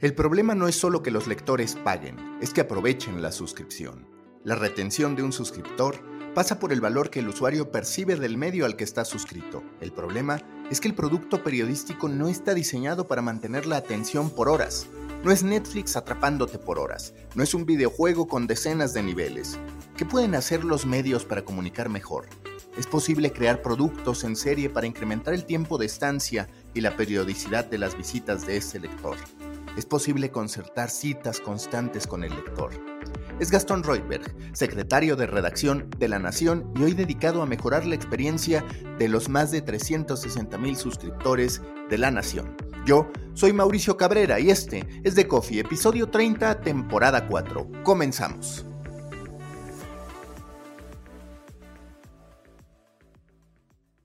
El problema no es solo que los lectores paguen, es que aprovechen la suscripción. La retención de un suscriptor pasa por el valor que el usuario percibe del medio al que está suscrito. El problema es que el producto periodístico no está diseñado para mantener la atención por horas. No es Netflix atrapándote por horas, no es un videojuego con decenas de niveles. ¿Qué pueden hacer los medios para comunicar mejor? Es posible crear productos en serie para incrementar el tiempo de estancia y la periodicidad de las visitas de ese lector es posible concertar citas constantes con el lector. Es Gastón Reutberg, secretario de redacción de La Nación y hoy dedicado a mejorar la experiencia de los más de 360 mil suscriptores de La Nación. Yo soy Mauricio Cabrera y este es The Coffee, episodio 30, temporada 4. Comenzamos.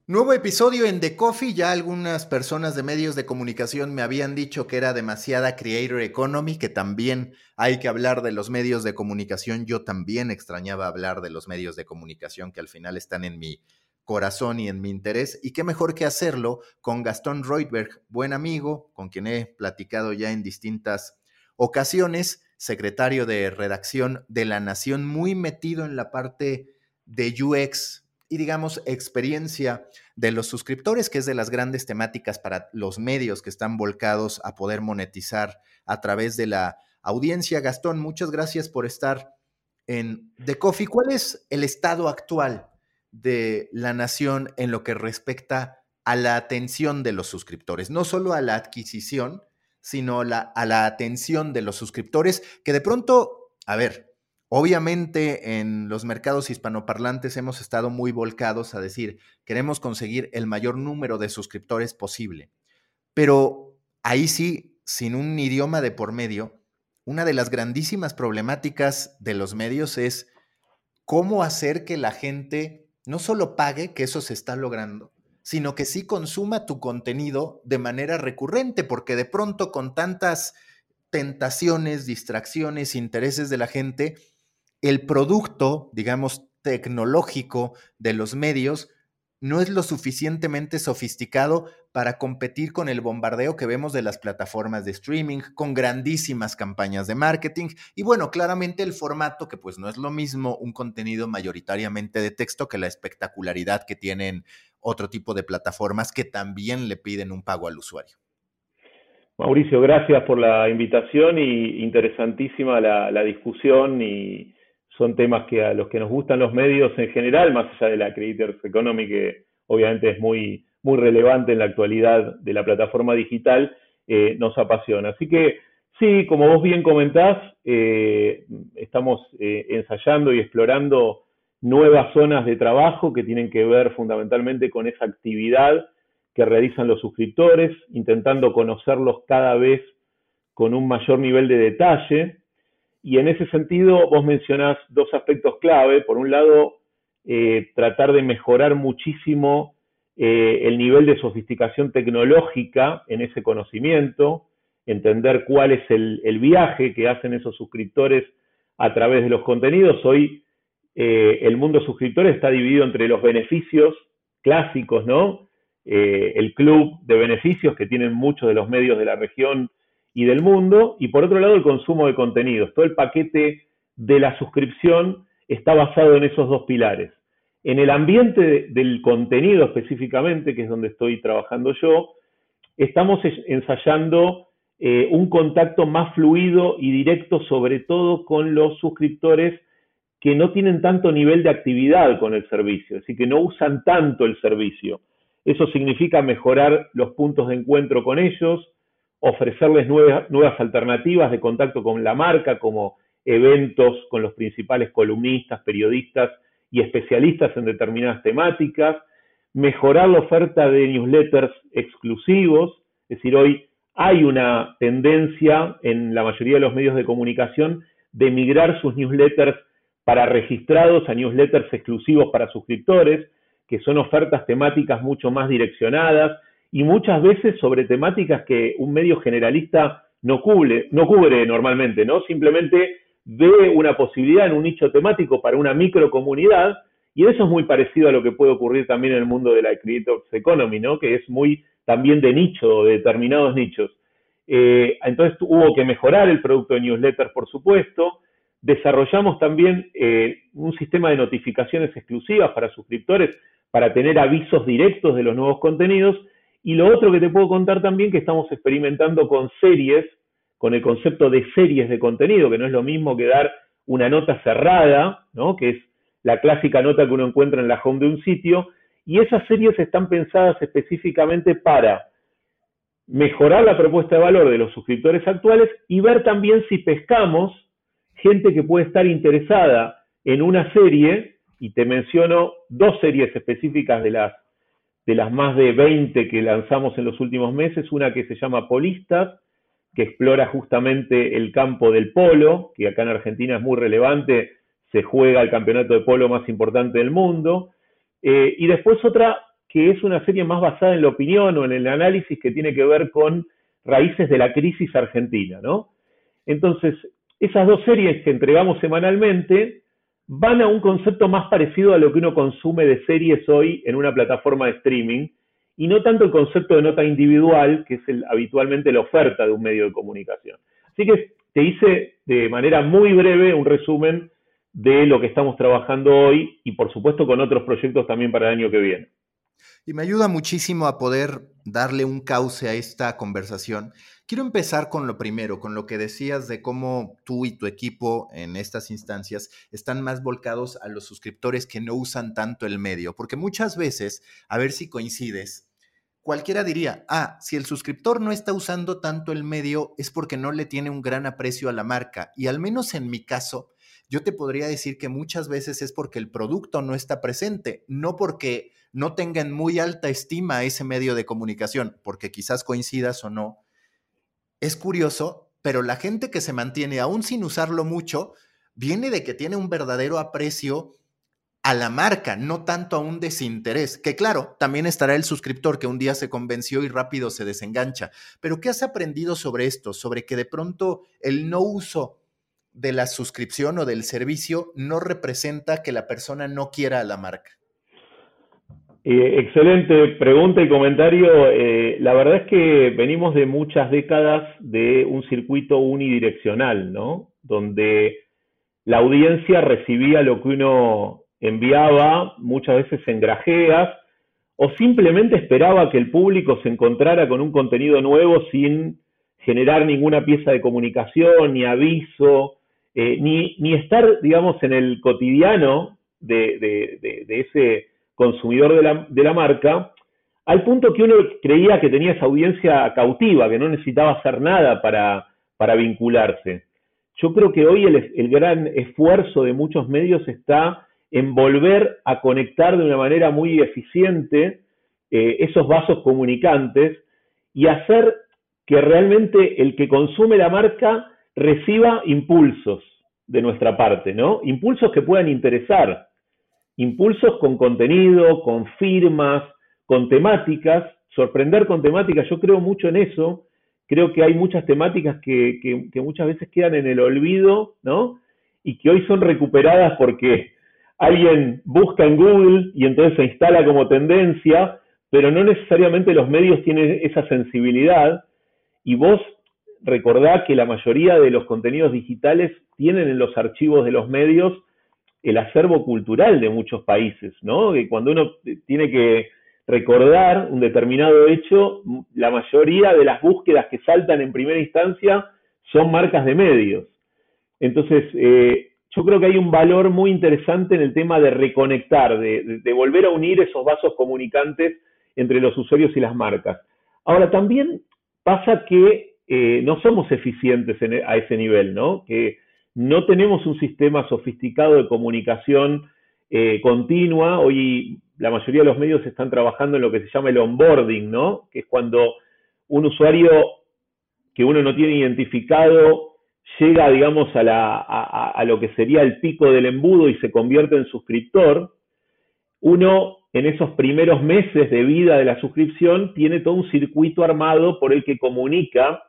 Nuevo episodio en The Coffee. Ya algunas personas de medios de comunicación me habían dicho que era demasiada creator economy, que también hay que hablar de los medios de comunicación. Yo también extrañaba hablar de los medios de comunicación que al final están en mi corazón y en mi interés. Y qué mejor que hacerlo con Gastón Reutberg, buen amigo, con quien he platicado ya en distintas ocasiones, secretario de redacción de La Nación, muy metido en la parte de UX y digamos experiencia de los suscriptores, que es de las grandes temáticas para los medios que están volcados a poder monetizar a través de la audiencia. Gastón, muchas gracias por estar en The Coffee. ¿Cuál es el estado actual de la nación en lo que respecta a la atención de los suscriptores? No solo a la adquisición, sino a la atención de los suscriptores, que de pronto, a ver, Obviamente en los mercados hispanoparlantes hemos estado muy volcados a decir, queremos conseguir el mayor número de suscriptores posible. Pero ahí sí, sin un idioma de por medio, una de las grandísimas problemáticas de los medios es cómo hacer que la gente no solo pague, que eso se está logrando, sino que sí consuma tu contenido de manera recurrente, porque de pronto con tantas tentaciones, distracciones, intereses de la gente, el producto, digamos, tecnológico de los medios no es lo suficientemente sofisticado para competir con el bombardeo que vemos de las plataformas de streaming, con grandísimas campañas de marketing y bueno, claramente el formato que pues no es lo mismo un contenido mayoritariamente de texto que la espectacularidad que tienen otro tipo de plataformas que también le piden un pago al usuario. Mauricio, gracias por la invitación y interesantísima la, discusión y, son temas que a los que nos gustan los medios en general, más allá de la Creators Economy, que obviamente es muy, muy relevante en la actualidad de la plataforma digital, eh, nos apasiona. Así que sí, como vos bien comentás, eh, estamos eh, ensayando y explorando nuevas zonas de trabajo que tienen que ver fundamentalmente con esa actividad que realizan los suscriptores, intentando conocerlos cada vez con un mayor nivel de detalle, y en ese sentido, vos mencionás dos aspectos clave. Por un lado, eh, tratar de mejorar muchísimo eh, el nivel de sofisticación tecnológica en ese conocimiento, entender cuál es el, viaje que hacen esos suscriptores a través de los contenidos. Hoy eh, el mundo suscriptor está dividido entre los beneficios clásicos, ¿no? el club de beneficios que tienen muchos de los medios de la región y del mundo, y por otro lado el consumo de contenidos. Todo el paquete de la suscripción está basado en esos dos pilares. En el ambiente del contenido específicamente, que es donde estoy trabajando yo, estamos ensayando eh, un contacto más fluido y directo, sobre todo con los suscriptores que no tienen tanto nivel de actividad con el servicio, es decir, que no usan tanto el servicio. Eso significa mejorar los puntos de encuentro con ellos, ofrecerles nuevas, nuevas alternativas de contacto con la marca, como eventos con los principales columnistas, periodistas y especialistas en determinadas temáticas, mejorar la oferta de newsletters exclusivos, es decir, hoy hay una tendencia en la mayoría de los medios de comunicación de migrar sus newsletters para registrados a newsletters exclusivos para suscriptores, que son ofertas temáticas mucho más direccionadas y muchas veces sobre temáticas que un medio generalista no cubre, no cubre normalmente, ¿no? Simplemente ve una posibilidad en un nicho temático para una microcomunidad y eso es muy parecido a lo que puede ocurrir también en el mundo de la Creators Economy, ¿no? Que es muy también de nicho, de determinados nichos. Eh, entonces hubo que mejorar el producto de newsletters, por supuesto. Desarrollamos también eh, un sistema de notificaciones exclusivas para suscriptores para tener avisos directos de los nuevos contenidos. Y lo otro que te puedo contar también que estamos experimentando con series, con el concepto de series de contenido, que no es lo mismo que dar una nota cerrada, ¿no? que es la clásica nota que uno encuentra en la home de un sitio, y esas series están pensadas específicamente para mejorar la propuesta de valor de los suscriptores actuales y ver también si pescamos gente que puede estar interesada en una serie, y te menciono dos series específicas de las, de las más de 20 que lanzamos en los últimos meses, una que se llama Polistas, que explora justamente el campo del polo, que acá en Argentina es muy relevante, se juega el campeonato de polo más importante del mundo, eh, y después otra que es una serie más basada en la opinión o en el análisis que tiene que ver con raíces de la crisis argentina, ¿no? Entonces, esas dos series que entregamos semanalmente van a un concepto más parecido a lo que uno consume de series hoy en una plataforma de streaming y no tanto el concepto de nota individual, que es habitualmente la oferta de un medio de comunicación. Así que te hice de manera muy breve un resumen de lo que estamos trabajando hoy y por supuesto con otros proyectos también para el año que viene. Y me ayuda muchísimo a poder darle un cauce a esta conversación. Quiero empezar con lo primero, con lo que decías de cómo tú y tu equipo en estas instancias están más volcados a los suscriptores que no usan tanto el medio, porque muchas veces, a ver si coincides, cualquiera diría, ah, si el suscriptor no está usando tanto el medio es porque no le tiene un gran aprecio a la marca. Y al menos en mi caso, yo te podría decir que muchas veces es porque el producto no está presente, no porque no tengan muy alta estima ese medio de comunicación, porque quizás coincidas o no. Es curioso, pero la gente que se mantiene aún sin usarlo mucho, viene de que tiene un verdadero aprecio a la marca, no tanto a un desinterés, que claro, también estará el suscriptor que un día se convenció y rápido se desengancha. Pero ¿qué has aprendido sobre esto? Sobre que de pronto el no uso de la suscripción o del servicio no representa que la persona no quiera a la marca? Eh, excelente pregunta y comentario. Eh, la verdad es que venimos de muchas décadas de un circuito unidireccional, ¿no? Donde la audiencia recibía lo que uno enviaba, muchas veces en grajeas, o simplemente esperaba que el público se encontrara con un contenido nuevo sin generar ninguna pieza de comunicación, ni aviso, eh, ni, estar, digamos, en el cotidiano de, ese consumidor de la, marca, al punto que uno creía que tenía esa audiencia cautiva, que no necesitaba hacer nada para, para vincularse. Yo creo que hoy el, el, gran esfuerzo de muchos medios está en volver a conectar de una manera muy eficiente eh, esos vasos comunicantes y hacer que realmente el que consume la marca reciba impulsos de nuestra parte, ¿no? Impulsos que puedan interesar, impulsos con contenido, con firmas, con temáticas, sorprender con temáticas, yo creo mucho en eso, creo que hay muchas temáticas que, que, muchas veces quedan en el olvido, ¿no? Y que hoy son recuperadas porque alguien busca en Google y entonces se instala como tendencia, pero no necesariamente los medios tienen esa sensibilidad y vos recordad que la mayoría de los contenidos digitales tienen en los archivos de los medios el acervo cultural de muchos países, ¿no? Que cuando uno tiene que recordar un determinado hecho, la mayoría de las búsquedas que saltan en primera instancia son marcas de medios. Entonces, eh, yo creo que hay un valor muy interesante en el tema de reconectar, de volver a unir esos vasos comunicantes entre los usuarios y las marcas. Ahora, también pasa que eh, no somos eficientes e, a ese nivel, ¿no? Que no tenemos un sistema sofisticado de comunicación eh, continua. Hoy la mayoría de los medios están trabajando en lo que se llama el onboarding, ¿no? Que es cuando un usuario que uno no tiene identificado llega, digamos, a, a, lo que sería el pico del embudo y se convierte en suscriptor, uno en esos primeros meses de vida de la suscripción tiene todo un circuito armado por el que comunica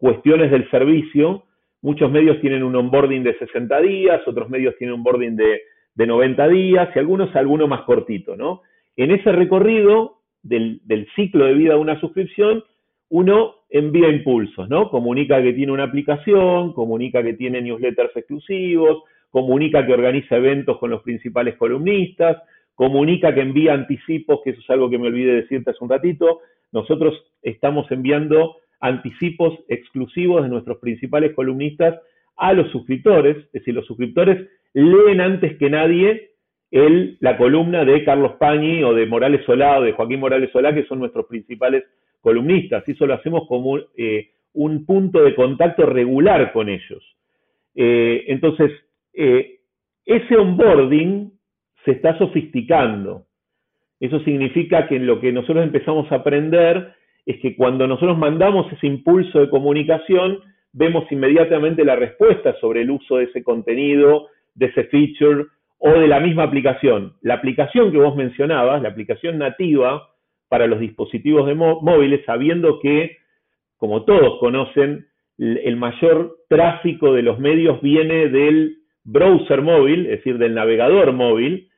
cuestiones del servicio. Muchos medios tienen un onboarding de 60 días, otros medios tienen un onboarding de, de 90 días y algunos alguno más cortito, ¿no? En ese recorrido del, del ciclo de vida de una suscripción, uno envía impulsos, ¿no? Comunica que tiene una aplicación, comunica que tiene newsletters exclusivos, comunica que organiza eventos con los principales columnistas, comunica que envía anticipos, que eso es algo que me olvidé decirte hace un ratito. Nosotros estamos enviando anticipos exclusivos de nuestros principales columnistas a los suscriptores, es decir, los suscriptores leen antes que nadie el, la columna de Carlos Pañi o de Morales Solá o de Joaquín Morales Solá, que son nuestros principales columnistas. Y eso lo hacemos como eh, un punto de contacto regular con ellos. Eh, entonces, eh, ese onboarding se está sofisticando. Eso significa que lo que nosotros empezamos a aprender es que cuando nosotros mandamos ese impulso de comunicación, vemos inmediatamente la respuesta sobre el uso de ese contenido, de ese feature o de la misma aplicación. La aplicación que vos mencionabas, la aplicación nativa para los dispositivos de móviles, sabiendo que, como todos conocen, el mayor tráfico de los medios viene del browser móvil, es decir, del navegador móvil,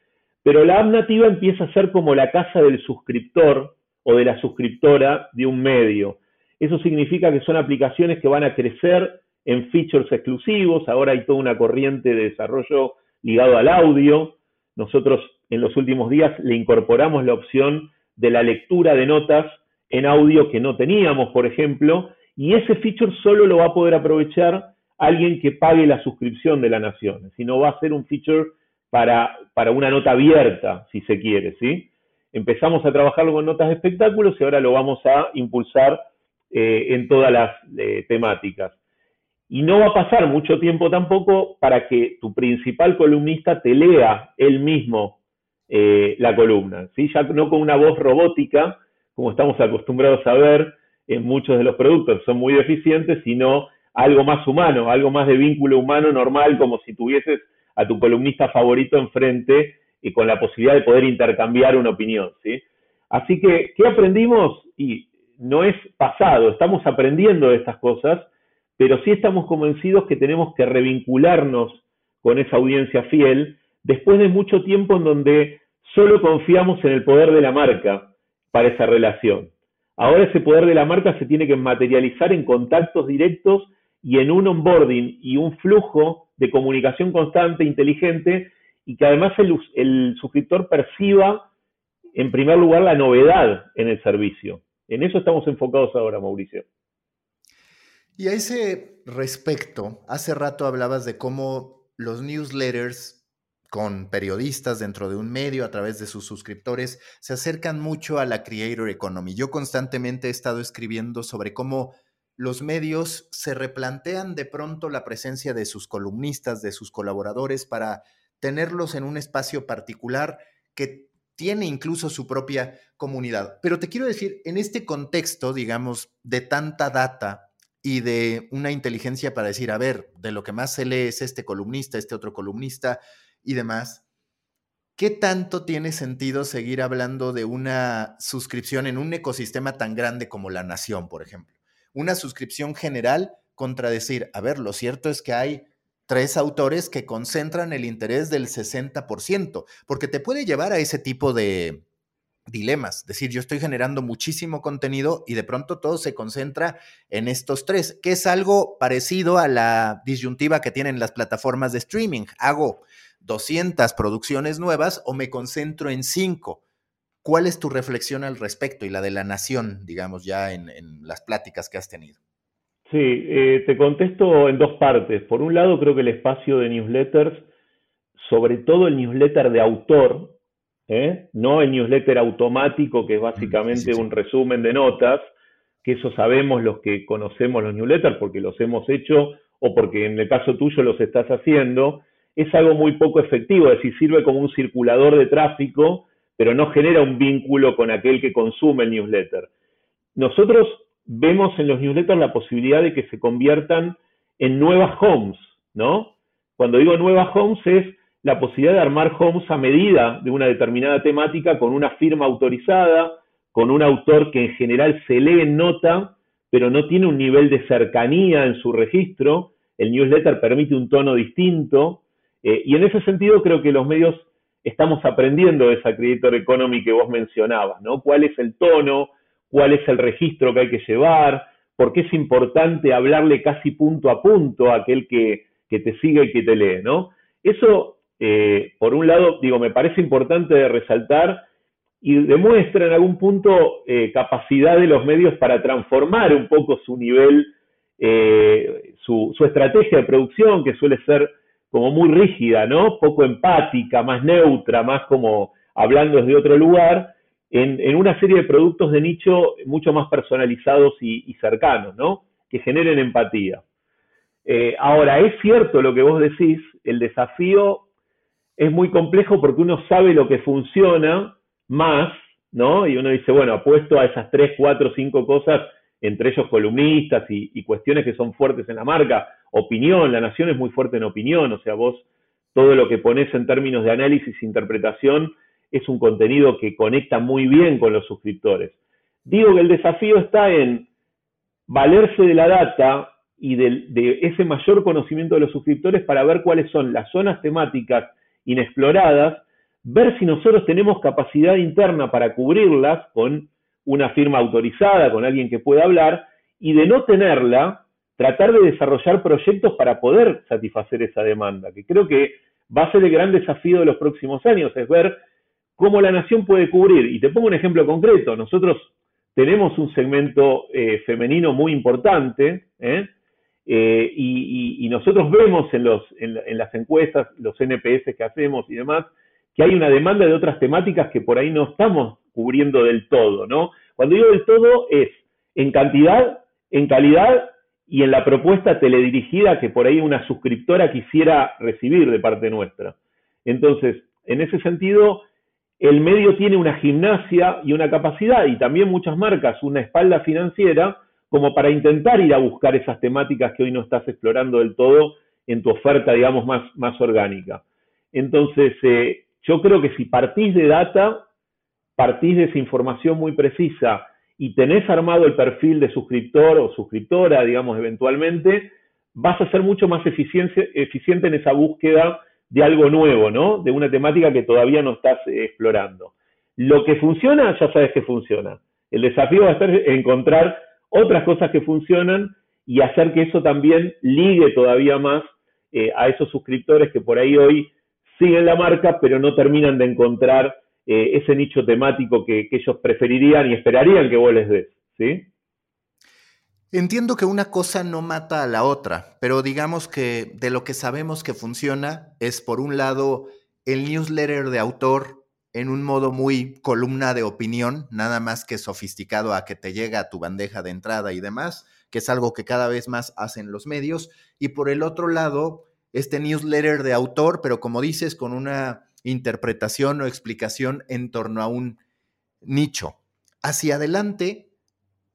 pero la app nativa empieza a ser como la casa del suscriptor o de la suscriptora de un medio. Eso significa que son aplicaciones que van a crecer en features exclusivos. Ahora hay toda una corriente de desarrollo ligado al audio. Nosotros en los últimos días le incorporamos la opción de la lectura de notas en audio que no teníamos, por ejemplo, y ese feature solo lo va a poder aprovechar alguien que pague la suscripción de la Nación, si no va a ser un feature para, para una nota abierta, si se quiere, ¿sí? Empezamos a trabajarlo con notas de espectáculos y ahora lo vamos a impulsar eh, en todas las eh, temáticas. Y no va a pasar mucho tiempo tampoco para que tu principal columnista te lea él mismo eh, la columna, ¿sí? ya no con una voz robótica, como estamos acostumbrados a ver en muchos de los productos, son muy deficientes, sino algo más humano, algo más de vínculo humano normal, como si tuvieses a tu columnista favorito enfrente y con la posibilidad de poder intercambiar una opinión. ¿sí? Así que, ¿qué aprendimos? Y no es pasado, estamos aprendiendo de estas cosas pero sí estamos convencidos que tenemos que revincularnos con esa audiencia fiel después de mucho tiempo en donde solo confiamos en el poder de la marca para esa relación. Ahora ese poder de la marca se tiene que materializar en contactos directos y en un onboarding y un flujo de comunicación constante, inteligente, y que además el, suscriptor perciba en primer lugar la novedad en el servicio. En eso estamos enfocados ahora, Mauricio. Y a ese respecto, hace rato hablabas de cómo los newsletters con periodistas dentro de un medio a través de sus suscriptores se acercan mucho a la creator economy. Yo constantemente he estado escribiendo sobre cómo los medios se replantean de pronto la presencia de sus columnistas, de sus colaboradores, para tenerlos en un espacio particular que tiene incluso su propia comunidad. Pero te quiero decir, en este contexto, digamos, de tanta data, y de una inteligencia para decir, a ver, de lo que más se lee es este columnista, este otro columnista y demás. ¿Qué tanto tiene sentido seguir hablando de una suscripción en un ecosistema tan grande como la nación, por ejemplo? Una suscripción general contra decir, a ver, lo cierto es que hay tres autores que concentran el interés del 60%, porque te puede llevar a ese tipo de, dilemas. Es decir, yo estoy generando muchísimo contenido y de pronto todo se concentra en estos tres, que es algo parecido a la disyuntiva que tienen las plataformas de streaming. Hago 200 producciones nuevas o me concentro en cinco. ¿Cuál es tu reflexión al respecto y la de la nación, digamos, ya en, las pláticas que has tenido? Sí, eh, te contesto en dos partes. Por un lado, creo que el espacio de newsletters, sobre todo el newsletter de autor, ¿eh? no el newsletter automático, que es básicamente un resumen de notas, que eso sabemos los que conocemos los newsletters porque los hemos hecho o porque en el caso tuyo los estás haciendo, es algo muy poco efectivo, es decir, sirve como un circulador de tráfico, pero no genera un vínculo con aquel que consume el newsletter. Nosotros vemos en los newsletters la posibilidad de que se conviertan en nuevas homes, ¿no? Cuando digo nuevas homes es la posibilidad de armar homes a medida de una determinada temática con una firma autorizada, con un autor que en general se lee en nota, pero no tiene un nivel de cercanía en su registro. El newsletter permite un tono distinto. Eh, y en ese sentido creo que los medios estamos aprendiendo de esa Creator Economy que vos mencionabas, ¿no? ¿Cuál es el tono? ¿Cuál es el registro que hay que llevar? ¿Por qué es importante hablarle casi punto a punto a aquel que, que te sigue y que te lee, ¿no? Eso, eh, por un lado, digo, me parece importante resaltar y demuestra en algún punto eh, capacidad de los medios para transformar un poco su nivel, eh, su, su, estrategia de producción, que suele ser como muy rígida, ¿no? Poco empática, más neutra, más como hablando desde otro lugar, en, en una serie de productos de nicho mucho más personalizados y, cercanos, ¿no? Que generen empatía. Eh, ahora, es cierto lo que vos decís, el desafío es muy complejo porque uno sabe lo que funciona, más, ¿no? Y uno dice, bueno, apuesto a esas tres, cuatro, cinco cosas, entre ellos columnistas y, cuestiones que son fuertes en la marca. Opinión, la nación es muy fuerte en opinión, o sea, vos todo lo que pones en términos de análisis e interpretación es un contenido que conecta muy bien con los suscriptores. Digo que el desafío está en valerse de la data y de, de, ese mayor conocimiento de los suscriptores para ver cuáles son las zonas temáticas inexploradas ver si nosotros tenemos capacidad interna para cubrirlas con una firma autorizada, con alguien que pueda hablar, y de no tenerla, tratar de desarrollar proyectos para poder satisfacer esa demanda, que creo que va a ser el gran desafío de los próximos años, es ver cómo la nación puede cubrir. Y te pongo un ejemplo concreto, nosotros tenemos un segmento eh, femenino muy importante, ¿eh? Eh, y, nosotros vemos en, en las encuestas, los NPS que hacemos y demás, que hay una demanda de otras temáticas que por ahí no estamos cubriendo del todo, ¿no? Cuando digo del todo es en cantidad, en calidad y en la propuesta teledirigida que por ahí una suscriptora quisiera recibir de parte nuestra. Entonces, en ese sentido, el medio tiene una gimnasia y una capacidad, y también muchas marcas, una espalda financiera, como para intentar ir a buscar esas temáticas que hoy no estás explorando del todo en tu oferta, digamos, más, más orgánica. Entonces, eh, yo creo que si partís de data, partís de esa información muy precisa y tenés armado el perfil de suscriptor o suscriptora, digamos, eventualmente, vas a ser mucho más eficiente, eficiente en esa búsqueda de algo nuevo, ¿no? De una temática que todavía no estás eh, explorando. Lo que funciona, ya sabes que funciona. El desafío va a ser encontrar otras cosas que funcionan y hacer que eso también ligue todavía más eh, a esos suscriptores que por ahí hoy siguen la marca, pero no terminan de encontrar eh, ese nicho temático que, ellos preferirían y esperarían que vos les des, ¿sí? Entiendo que una cosa no mata a la otra, pero digamos que de lo que sabemos que funciona es, por un lado, el newsletter de autor en un modo muy columna de opinión, nada más que sofisticado a que te llega a tu bandeja de entrada y demás, que es algo que cada vez más hacen los medios. Y por el otro lado, este newsletter de autor, pero como dices, con una interpretación o explicación en torno a un nicho. Hacia adelante,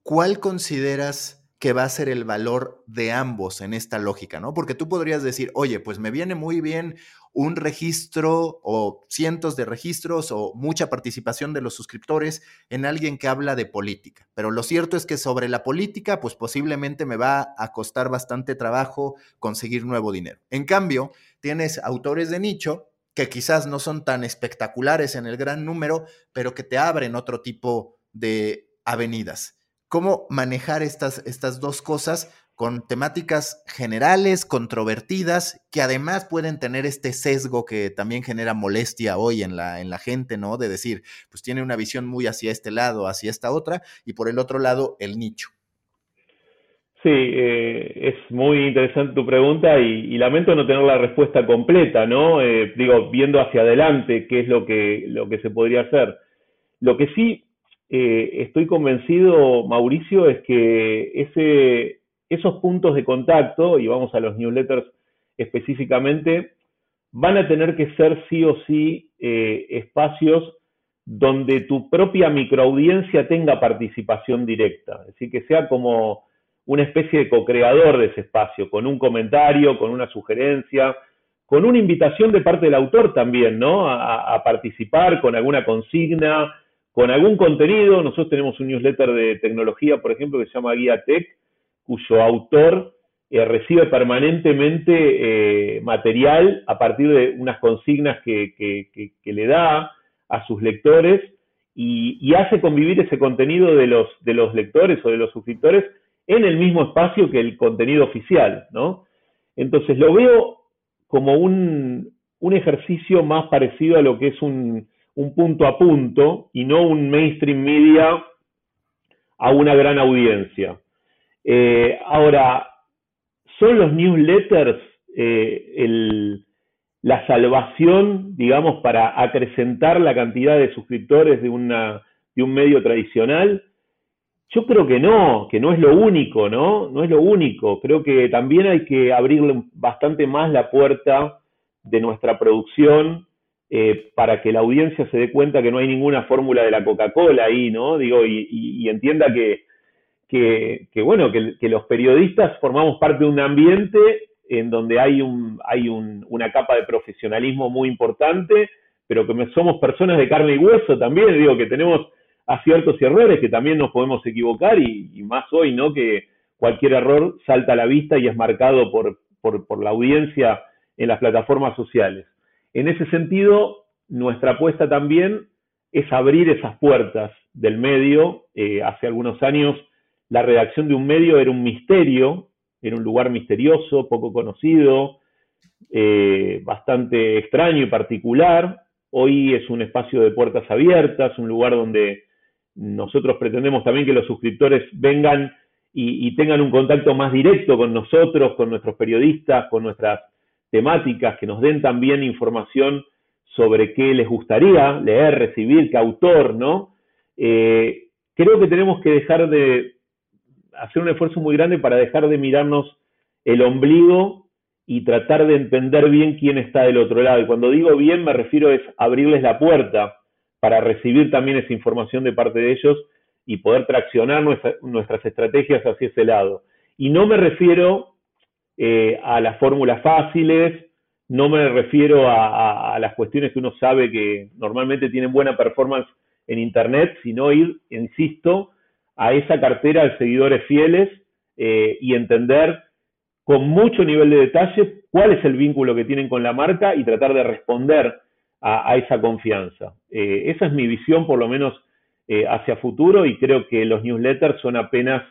¿cuál consideras que va a ser el valor de ambos en esta lógica, ¿no? Porque tú podrías decir, oye, pues me viene muy bien un registro o cientos de registros o mucha participación de los suscriptores en alguien que habla de política. Pero lo cierto es que sobre la política, pues posiblemente me va a costar bastante trabajo conseguir nuevo dinero. En cambio, tienes autores de nicho que quizás no son tan espectaculares en el gran número, pero que te abren otro tipo de avenidas cómo manejar estas, estas dos cosas con temáticas generales, controvertidas, que además pueden tener este sesgo que también genera molestia hoy en la, en la gente, ¿no? De decir, pues tiene una visión muy hacia este lado, hacia esta otra, y por el otro lado, el nicho. Sí, eh, es muy interesante tu pregunta y, lamento no tener la respuesta completa, ¿no? Eh, digo, viendo hacia adelante qué es lo que, lo que se podría hacer. Lo que sí eh, estoy convencido, Mauricio, es que esos puntos de contacto, y vamos a los newsletters específicamente, van a tener que ser sí o sí eh, espacios donde tu propia microaudiencia tenga participación directa, es decir, que sea como una especie de co-creador de ese espacio, con un comentario, con una sugerencia, con una invitación de parte del autor también, ¿no? A, participar con alguna consigna, con algún contenido. Nosotros tenemos un newsletter de tecnología, por ejemplo, que se llama Guía Tech, cuyo autor eh, recibe permanentemente eh, material a partir de unas consignas que, le da a sus lectores y, hace convivir ese contenido de los, de los lectores o de los suscriptores en el mismo espacio que el contenido oficial, ¿no? Entonces lo veo como un, ejercicio más parecido a lo que es un, punto a punto y no un mainstream media a una gran audiencia. Eh, ahora, ¿son los newsletters eh, la salvación, digamos, para acrecentar la cantidad de suscriptores de, una, de un medio tradicional? Yo creo que no, que no es lo único, ¿no? No es lo único. Creo que también hay que abrirle bastante más la puerta de nuestra producción eh, para que la audiencia se dé cuenta que no hay ninguna fórmula de la Coca-Cola ahí, ¿no? Digo, y, entienda que, que, bueno, que, los periodistas formamos parte de un ambiente en donde hay, un, hay una capa de profesionalismo muy importante, pero que somos personas de carne y hueso también, digo, que tenemos aciertos y errores, que también nos podemos equivocar y, más hoy, ¿no? Que cualquier error salta a la vista y es marcado por, por, la audiencia en las plataformas sociales. En ese sentido, nuestra apuesta también es abrir esas puertas del medio. Eh, hace algunos años la redacción de un medio era un misterio, era un lugar misterioso, poco conocido, eh, bastante extraño y particular. Hoy es un espacio de puertas abiertas, un lugar donde nosotros pretendemos también que los suscriptores vengan y, tengan un contacto más directo con nosotros, con nuestros periodistas, con nuestras temáticas, que nos den también información sobre qué les gustaría leer, recibir, qué autor, ¿no? Eh, creo que tenemos que dejar de hacer un esfuerzo muy grande para dejar de mirarnos el ombligo y tratar de entender bien quién está del otro lado. Y cuando digo bien me refiero es abrirles la puerta para recibir también esa información de parte de ellos y poder traccionar nuestras estrategias hacia ese lado. Y no me refiero eh, a las fórmulas fáciles, no me refiero a, las cuestiones que uno sabe que normalmente tienen buena performance en Internet, sino ir, insisto, a esa cartera de seguidores fieles eh, y entender con mucho nivel de detalle cuál es el vínculo que tienen con la marca y tratar de responder a, esa confianza. Eh, esa es mi visión, por lo menos eh, hacia futuro, y creo que los newsletters son apenas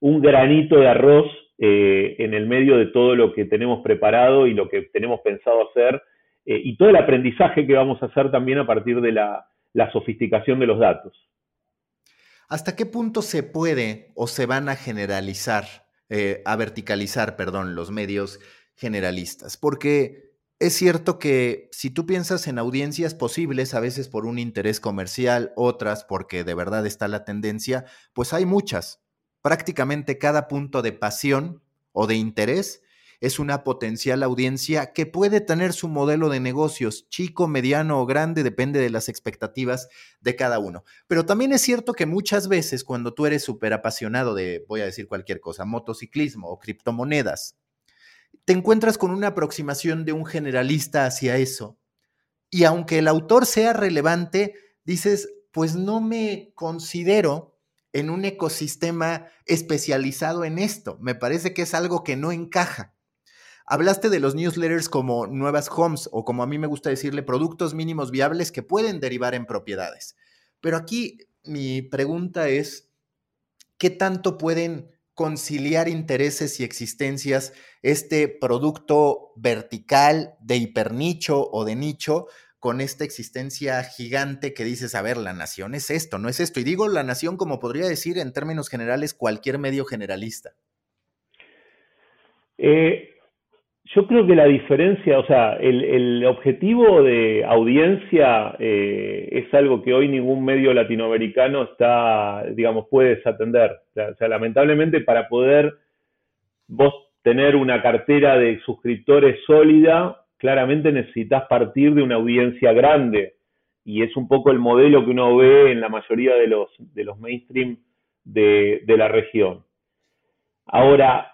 un granito de arroz eh, en el medio de todo lo que tenemos preparado y lo que tenemos pensado hacer, y todo el aprendizaje que vamos a hacer también a partir de la, la sofisticación de los datos. ¿Hasta qué punto se puede o se van a generalizar, a verticalizar, perdón, los medios generalistas? Porque es cierto que si tú piensas en audiencias posibles, a veces por un interés comercial, otras porque de verdad está la tendencia, pues hay muchas. Prácticamente cada punto de pasión o de interés es una potencial audiencia que puede tener su modelo de negocios, chico, mediano o grande, depende de las expectativas de cada uno. Pero también es cierto que muchas veces cuando tú eres súper apasionado de, voy a decir cualquier cosa, motociclismo o criptomonedas, te encuentras con una aproximación de un generalista hacia eso. Y aunque el autor sea relevante, dices, pues no me considero en un ecosistema especializado en esto. Me parece que es algo que no encaja. Hablaste de los newsletters como nuevas homes o como a mí me gusta decirle, productos mínimos viables que pueden derivar en propiedades. Pero aquí mi pregunta es, ¿qué tanto pueden conciliar intereses y existencias este producto vertical de hipernicho o de nicho con esta existencia gigante que dices, a ver, la nación es esto, no es esto. Y digo la nación como podría decir en términos generales cualquier medio generalista. Eh, yo creo que la diferencia, o sea, el, objetivo de audiencia eh, es algo que hoy ningún medio latinoamericano está, digamos, puede desatender. O sea, lamentablemente para poder vos tener una cartera de suscriptores sólida, claramente necesitas partir de una audiencia grande. y es un poco el modelo que uno ve en la mayoría de los, de los mainstream de, de la región. Ahora,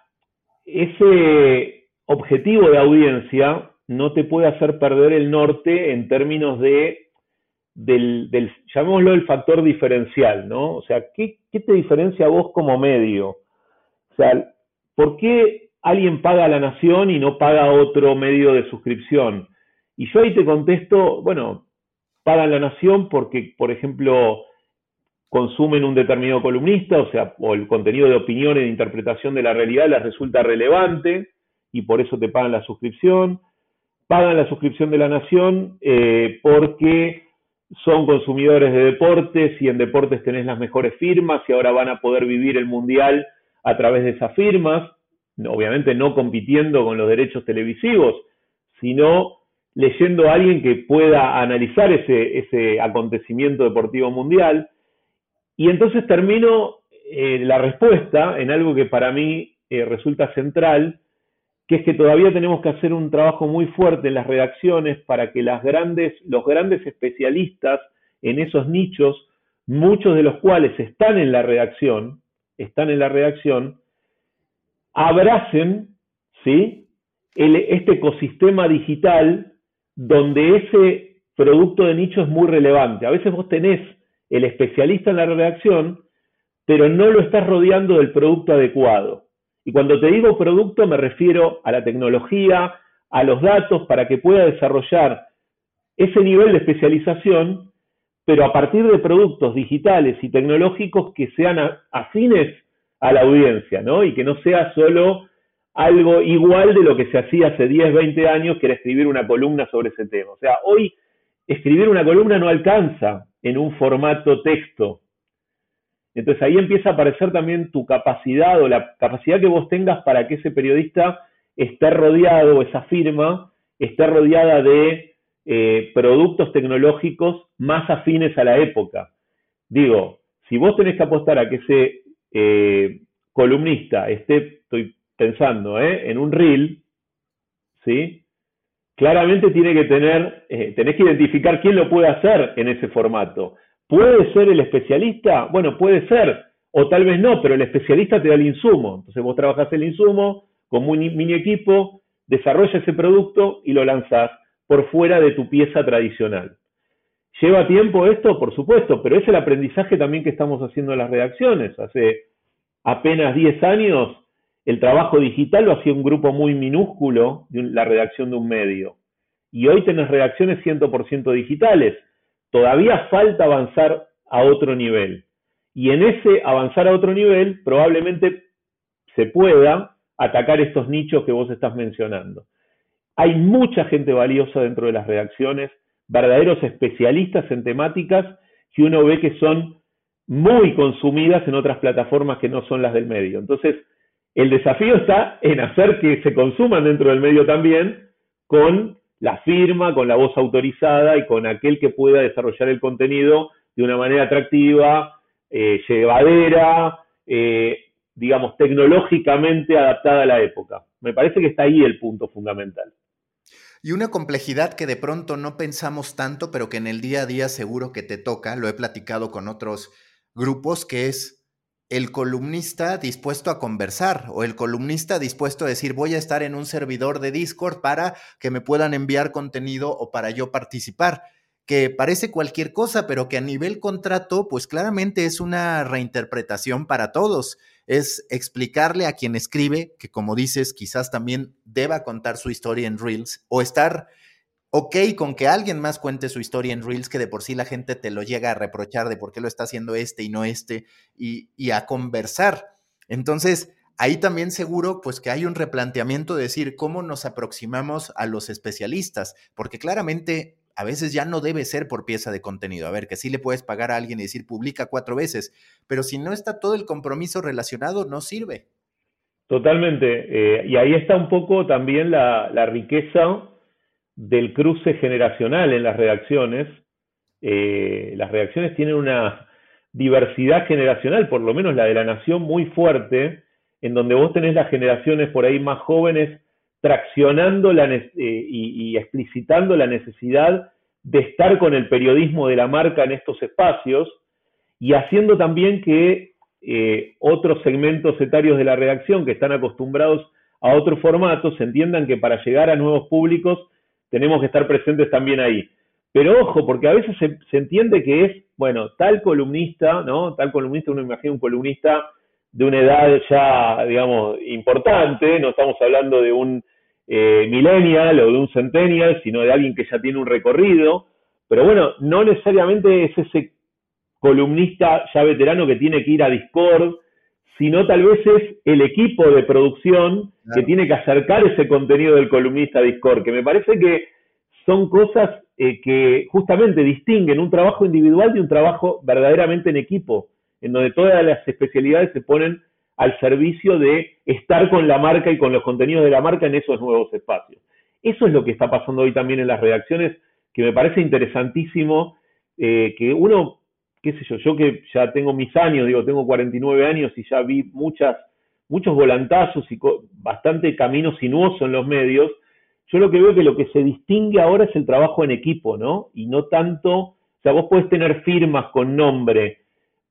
ese objetivo de audiencia no te puede hacer perder el norte en términos de del, del, llamémoslo el factor diferencial, ¿no? O sea, ¿qué, ¿qué, te diferencia a vos como medio? O sea, ¿por qué alguien paga a la nación y no paga otro medio de suscripción? Y yo ahí te contesto, bueno, pagan la nación porque, por ejemplo, consumen un determinado columnista, o sea, o el contenido de opinión de interpretación de la realidad les resulta relevante y por eso te pagan la suscripción. Pagan la suscripción de la nación eh, porque son consumidores de deportes y en deportes tenés las mejores firmas y ahora van a poder vivir el mundial a través de esas firmas, obviamente no compitiendo con los derechos televisivos, sino leyendo a alguien que pueda analizar ese, ese acontecimiento deportivo mundial. Y entonces termino eh, la respuesta en algo que para mí eh, resulta central, que es que todavía tenemos que hacer un trabajo muy fuerte en las redacciones para que las grandes, los grandes especialistas en esos nichos, muchos de los cuales están en la redacción, están en la redacción, abracen ¿sí? este ecosistema digital donde ese producto de nicho es muy relevante. A veces vos tenés el especialista en la redacción, pero no lo estás rodeando del producto adecuado. Y cuando te digo producto me refiero a la tecnología, a los datos para que pueda desarrollar ese nivel de especialización, pero a partir de productos digitales y tecnológicos que sean afines a la audiencia, ¿no? Y que no sea solo algo igual de lo que se hacía hace 10, 20 años, que era escribir una columna sobre ese tema. O sea, hoy escribir una columna no alcanza en un formato texto. Entonces ahí empieza a aparecer también tu capacidad o la capacidad que vos tengas para que ese periodista esté rodeado, esa firma, esté rodeada de eh, productos tecnológicos más afines a la época. Digo, si vos tenés que apostar a que ese eh, columnista esté, estoy pensando, ¿eh? en un reel, ¿sí? Claramente tiene que tener, tenés que identificar quién lo puede hacer en ese formato. ¿Puede ser el especialista? Bueno, puede ser, o tal vez no, pero el especialista te da el insumo. Entonces vos trabajás el insumo con un mini equipo, desarrolla ese producto y lo lanzás por fuera de tu pieza tradicional. ¿Lleva tiempo esto? Por supuesto, pero es el aprendizaje también que estamos haciendo en las redacciones. Hace apenas 10 años el trabajo digital lo hacía un grupo muy minúsculo de la redacción de un medio. Y hoy tenés redacciones 100% digitales todavía falta avanzar a otro nivel. Y en ese avanzar a otro nivel probablemente se pueda atacar estos nichos que vos estás mencionando. Hay mucha gente valiosa dentro de las redacciones, verdaderos especialistas en temáticas que uno ve que son muy consumidas en otras plataformas que no son las del medio. Entonces, el desafío está en hacer que se consuman dentro del medio también con la firma, con la voz autorizada y con aquel que pueda desarrollar el contenido de una manera atractiva, eh, llevadera, eh, digamos, tecnológicamente adaptada a la época. Me parece que está ahí el punto fundamental. Y una complejidad que de pronto no pensamos tanto, pero que en el día a día seguro que te toca, lo he platicado con otros grupos, que es el columnista dispuesto a conversar o el columnista dispuesto a decir voy a estar en un servidor de Discord para que me puedan enviar contenido o para yo participar, que parece cualquier cosa, pero que a nivel contrato, pues claramente es una reinterpretación para todos. Es explicarle a quien escribe, que como dices, quizás también deba contar su historia en Reels o estar ok con que alguien más cuente su historia en Reels, que de por sí la gente te lo llega a reprochar de por qué lo está haciendo este y no este, y, a conversar. Entonces, ahí también seguro pues que hay un replanteamiento de decir cómo nos aproximamos a los especialistas, porque claramente a veces ya no debe ser por pieza de contenido. A ver, que sí le puedes pagar a alguien y decir publica cuatro veces, pero si no está todo el compromiso relacionado, no sirve. Totalmente. Eh, y ahí está un poco también la, riqueza del cruce generacional en las redacciones. Eh, las redacciones tienen una diversidad generacional, por lo menos la de la nación, muy fuerte, en donde vos tenés las generaciones por ahí más jóvenes traccionando la, eh, y, explicitando la necesidad de estar con el periodismo de la marca en estos espacios y haciendo también que eh, otros segmentos etarios de la redacción que están acostumbrados a otros formatos entiendan que para llegar a nuevos públicos tenemos que estar presentes también ahí. Pero ojo, porque a veces se, se, entiende que es, bueno, tal columnista, ¿no? Tal columnista, uno imagina un columnista de una edad ya, digamos, importante, no estamos hablando de un eh, millennial o de un centennial, sino de alguien que ya tiene un recorrido. Pero bueno, no necesariamente es ese columnista ya veterano que tiene que ir a Discord, sino tal vez es el equipo de producción que tiene que acercar ese contenido del columnista a Discord, que me parece que son cosas eh, que justamente distinguen un trabajo individual de un trabajo verdaderamente en equipo, en donde todas las especialidades se ponen al servicio de estar con la marca y con los contenidos de la marca en esos nuevos espacios. Eso es lo que está pasando hoy también en las redacciones, que me parece interesantísimo, eh, que uno, qué sé yo, yo que ya tengo mis años, digo, tengo 49 años y ya vi muchas, muchos volantazos y bastante camino sinuoso en los medios, yo lo que veo que lo que se distingue ahora es el trabajo en equipo, ¿no? Y no tanto, o sea, vos puedes tener firmas con nombre,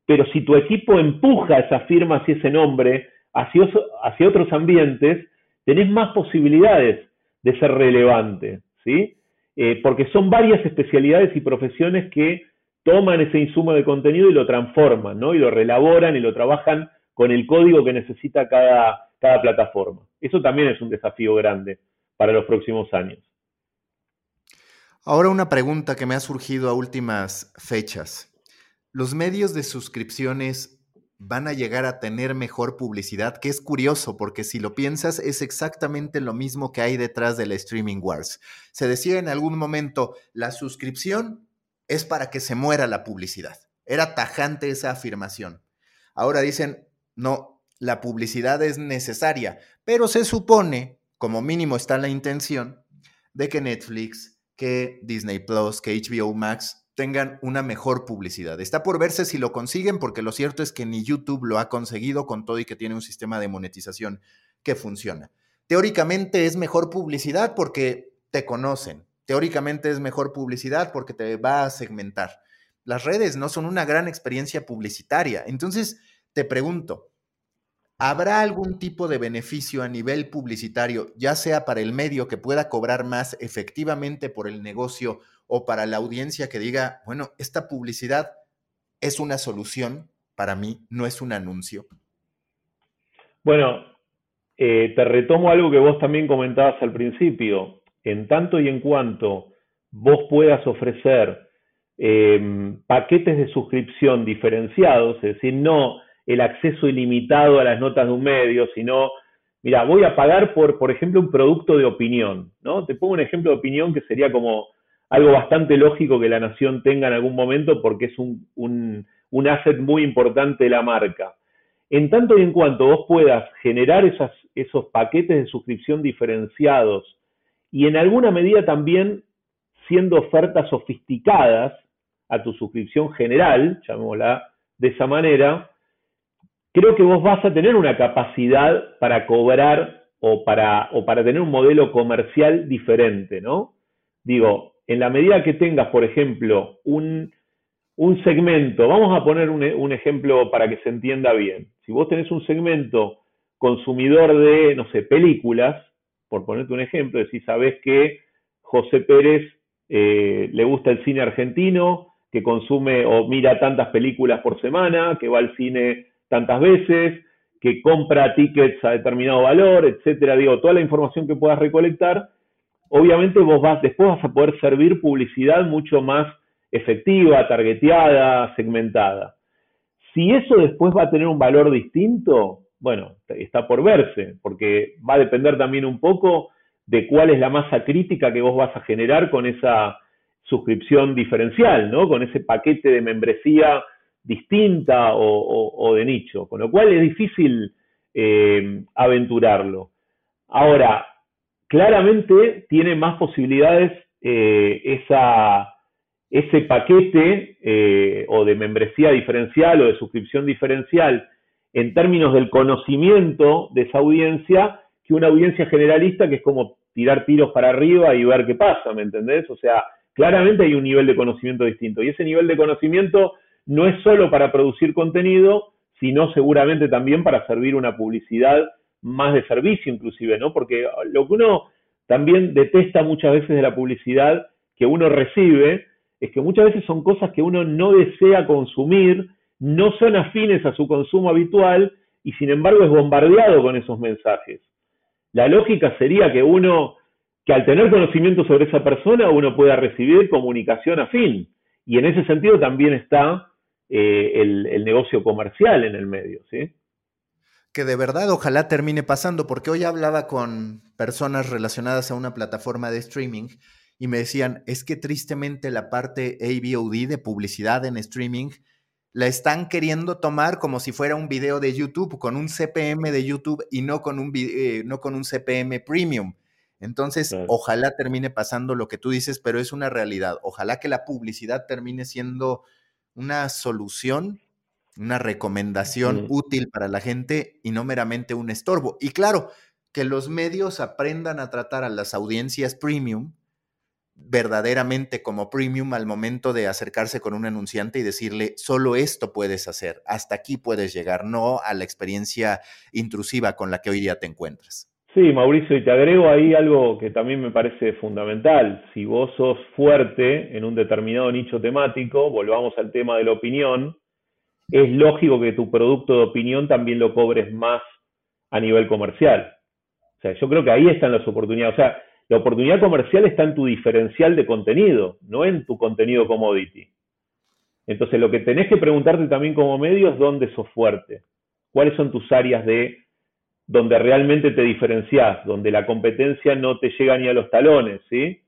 pero si tu equipo empuja esa firma hacia ese nombre, hacia, hacia otros ambientes, tenés más posibilidades de ser relevante, ¿sí? Eh, porque son varias especialidades y profesiones que toman ese insumo de contenido y lo transforman, ¿no? Y lo relaboran y lo trabajan con el código que necesita cada, cada plataforma. Eso también es un desafío grande para los próximos años. Ahora una pregunta que me ha surgido a últimas fechas. ¿Los medios de suscripciones van a llegar a tener mejor publicidad? Que es curioso, porque si lo piensas, es exactamente lo mismo que hay detrás de la Streaming Wars. Se decía en algún momento, la suscripción es para que se muera la publicidad. Era tajante esa afirmación. Ahora dicen, no, la publicidad es necesaria, pero se supone, como mínimo está la intención, de que Netflix, que Disney Plus, que HBO Max tengan una mejor publicidad. Está por verse si lo consiguen, porque lo cierto es que ni YouTube lo ha conseguido con todo y que tiene un sistema de monetización que funciona. Teóricamente es mejor publicidad porque te conocen. Teóricamente es mejor publicidad porque te va a segmentar. Las redes no son una gran experiencia publicitaria. Entonces, te pregunto, ¿habrá algún tipo de beneficio a nivel publicitario, ya sea para el medio que pueda cobrar más efectivamente por el negocio o para la audiencia que diga, bueno, esta publicidad es una solución para mí, no es un anuncio? Bueno, eh, te retomo algo que vos también comentabas al principio. En tanto y en cuanto vos puedas ofrecer em, paquetes de suscripción diferenciados, es decir, no el acceso ilimitado a las notas de un medio, sino, mira, voy a pagar por, por ejemplo, un producto de opinión, ¿no? Te pongo un ejemplo de opinión que sería como algo bastante lógico que la nación tenga en algún momento porque es un, un, asset muy importante de la marca. En tanto y en cuanto vos puedas generar esos paquetes de suscripción diferenciados y en alguna medida también siendo ofertas sofisticadas a tu suscripción general, llamémosla de esa manera, creo que vos vas a tener una capacidad para cobrar o para, o para tener un modelo comercial diferente, ¿no? Digo, en la medida que tengas, por ejemplo, un, segmento, vamos a poner un, ejemplo para que se entienda bien. Si vos tenés un segmento consumidor de, no sé, películas, por ponerte un ejemplo, si sabés que José Pérez eh, le gusta el cine argentino, que consume o mira tantas películas por semana, que va al cine tantas veces, que compra tickets a determinado valor, etcétera, digo, toda la información que puedas recolectar, obviamente vos vas, después vas a poder servir publicidad mucho más efectiva, targeteada, segmentada. Si eso después va a tener un valor distinto, bueno, está por verse, porque va a depender también un poco de cuál es la masa crítica que vos vas a generar con esa suscripción diferencial, ¿no? Con ese paquete de membresía distinta o, de nicho, con lo cual es difícil eh, aventurarlo. Ahora, claramente tiene más posibilidades eh, ese paquete eh, o de membresía diferencial o de suscripción diferencial en términos del conocimiento de esa audiencia que una audiencia generalista que es como tirar tiros para arriba y ver qué pasa, ¿me entendés? O sea, claramente hay un nivel de conocimiento distinto. Y ese nivel de conocimiento no es solo para producir contenido, sino seguramente también para servir una publicidad más de servicio inclusive, ¿no? Porque lo que uno también detesta muchas veces de la publicidad que uno recibe es que muchas veces son cosas que uno no desea consumir, no son afines a su consumo habitual y sin embargo es bombardeado con esos mensajes. La lógica sería que uno, que al tener conocimiento sobre esa persona, uno pueda recibir comunicación afín. Y en ese sentido también está eh, el, el, negocio comercial en el medio, ¿sí? Que de verdad ojalá termine pasando, porque hoy hablaba con personas relacionadas a una plataforma de streaming y me decían, es que tristemente la parte AVOD de publicidad en streaming la están queriendo tomar como si fuera un video de YouTube, con un CPM de YouTube y no con un, eh, no con un CPM premium. Entonces, ojalá termine pasando lo que tú dices, pero es una realidad. Ojalá que la publicidad termine siendo una solución, una recomendación útil para la gente y no meramente un estorbo. Y claro, que los medios aprendan a tratar a las audiencias premium verdaderamente como premium al momento de acercarse con un anunciante y decirle, solo esto puedes hacer, hasta aquí puedes llegar, no a la experiencia intrusiva con la que hoy día te encuentras. Sí, Mauricio, y te agrego ahí algo que también me parece fundamental. Si vos sos fuerte en un determinado nicho temático, volvamos al tema de la opinión, es lógico que tu producto de opinión también lo cobres más a nivel comercial. O sea, yo creo que ahí están las oportunidades. O sea, la oportunidad comercial está en tu diferencial de contenido, no en tu contenido commodity. Entonces, lo que tenés que preguntarte también como medio es dónde sos fuerte. ¿Cuáles son tus áreas de donde realmente te diferencias, donde la competencia no te llega ni a los talones, ¿sí?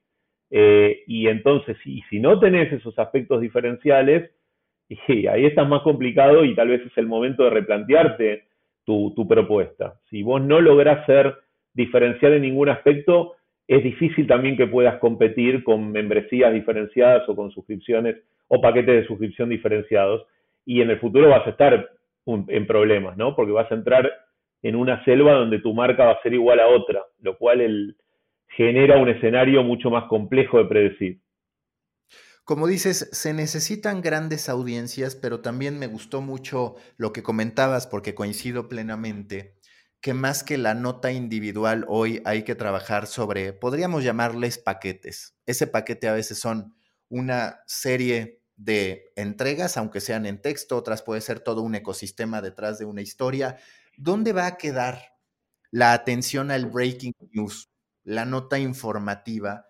Eh, y entonces, si, si no tenés esos aspectos diferenciales, y ahí estás más complicado y tal vez es el momento de replantearte tu, tu propuesta. Si vos no lográs ser diferencial en ningún aspecto, es difícil también que puedas competir con membresías diferenciadas o con suscripciones o paquetes de suscripción diferenciados y en el futuro vas a estar en problemas, ¿no? Porque vas a entrar en una selva donde tu marca va a ser igual a otra, lo cual genera un escenario mucho más complejo de predecir. Como dices, se necesitan grandes audiencias, pero también me gustó mucho lo que comentabas porque coincido plenamente que más que la nota individual hoy hay que trabajar sobre, podríamos llamarles paquetes. Ese paquete a veces son una serie de entregas, aunque sean en texto, otras puede ser todo un ecosistema detrás de una historia. ¿Dónde va a quedar la atención al breaking news, la nota informativa,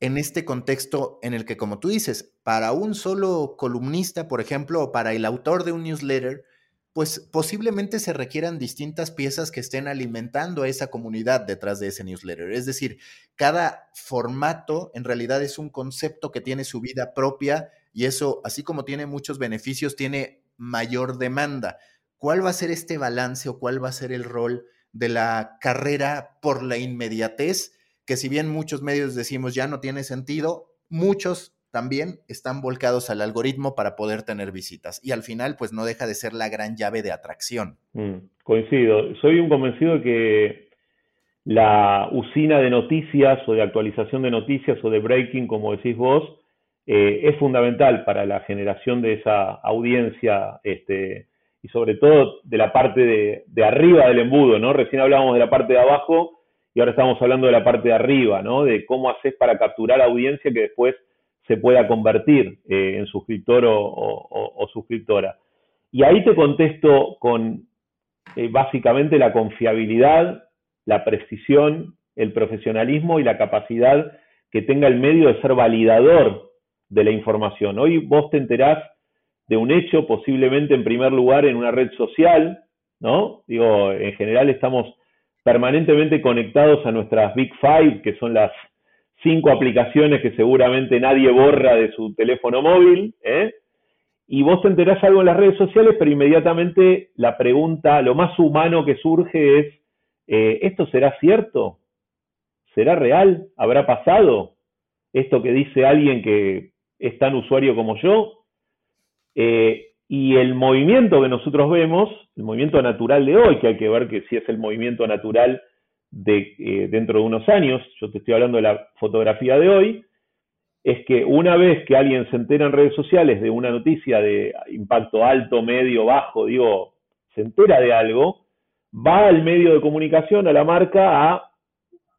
en este contexto en el que, como tú dices, para un solo columnista, por ejemplo, o para el autor de un newsletter, pues posiblemente se requieran distintas piezas que estén alimentando a esa comunidad detrás de ese newsletter. Es decir, cada formato en realidad es un concepto que tiene su vida propia y eso, así como tiene muchos beneficios, tiene mayor demanda. ¿Cuál va a ser este balance o cuál va a ser el rol de la carrera por la inmediatez? Que si bien muchos medios decimos ya no tiene sentido, muchos también están volcados al algoritmo para poder tener visitas. Y al final, pues no deja de ser la gran llave de atracción. Mm, coincido. Soy un convencido de que la usina de noticias o de actualización de noticias o de breaking, como decís vos, eh, es fundamental para la generación de esa audiencia este, y sobre todo de la parte de, arriba del embudo, ¿no? Recién hablábamos de la parte de abajo y ahora estamos hablando de la parte de arriba, ¿no? De cómo haces para capturar audiencia que después se pueda convertir eh, en suscriptor o, suscriptora. Y ahí te contesto con eh, básicamente la confiabilidad, la precisión, el profesionalismo y la capacidad que tenga el medio de ser validador de la información. Hoy vos te enterás de un hecho, posiblemente en primer lugar en una red social, ¿no? Digo, en general estamos permanentemente conectados a nuestras Big Five, que son las cinco aplicaciones que seguramente nadie borra de su teléfono móvil, ¿eh? y vos te enterás algo en las redes sociales, pero inmediatamente la pregunta, lo más humano que surge es, eh, ¿esto será cierto? ¿Será real? ¿Habrá pasado? ¿Esto que dice alguien que es tan usuario como yo? Eh, y el movimiento que nosotros vemos, el movimiento natural de hoy, que hay que ver que si es el movimiento natural de, eh, dentro de unos años, yo te estoy hablando de la fotografía de hoy, es que una vez que alguien se entera en redes sociales de una noticia de impacto alto, medio, bajo, digo, se entera de algo, va al medio de comunicación, a la marca, a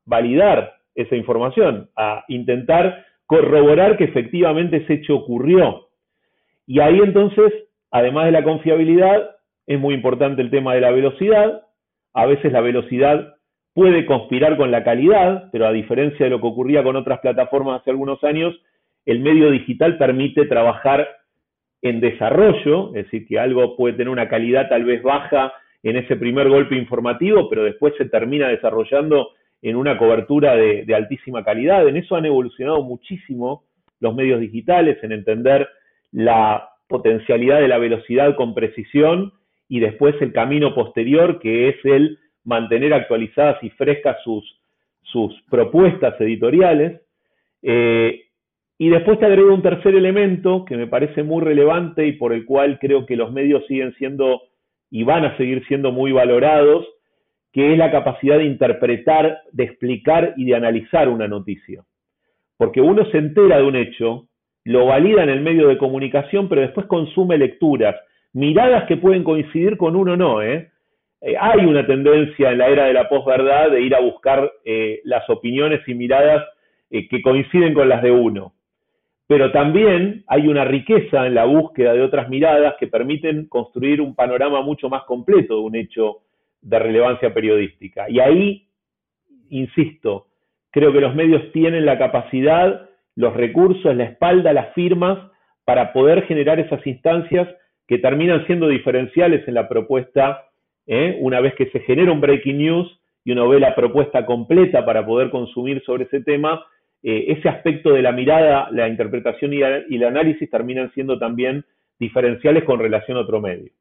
validar esa información, a intentar corroborar que efectivamente ese hecho ocurrió. Y ahí entonces, además de la confiabilidad, es muy importante el tema de la velocidad. A veces la velocidad puede conspirar con la calidad, pero a diferencia de lo que ocurría con otras plataformas hace algunos años, el medio digital permite trabajar en desarrollo, es decir, que algo puede tener una calidad tal vez baja en ese primer golpe informativo, pero después se termina desarrollando en una cobertura de, altísima calidad. En eso han evolucionado muchísimo los medios digitales, en entender la potencialidad de la velocidad con precisión y después el camino posterior, que es el mantener actualizadas y frescas sus, sus propuestas editoriales. Eh, y después te agrego un tercer elemento que me parece muy relevante y por el cual creo que los medios siguen siendo y van a seguir siendo muy valorados, que es la capacidad de interpretar, de explicar y de analizar una noticia. Porque uno se entera de un hecho, lo valida en el medio de comunicación, pero después consume lecturas, miradas que pueden coincidir con uno o no. ¿eh? Eh, hay una tendencia en la era de la posverdad de ir a buscar eh, las opiniones y miradas que coinciden con las de uno. Pero también hay una riqueza en la búsqueda de otras miradas que permiten construir un panorama mucho más completo de un hecho de relevancia periodística. Y ahí, insisto, creo que los medios tienen la capacidad, los recursos, la espalda, las firmas para poder generar esas instancias que terminan siendo diferenciales en la propuesta, ¿eh? una vez que se genera un breaking news y uno ve la propuesta completa para poder consumir sobre ese tema, eh, ese aspecto de la mirada, la interpretación y, y, el análisis terminan siendo también diferenciales con relación a otro medio.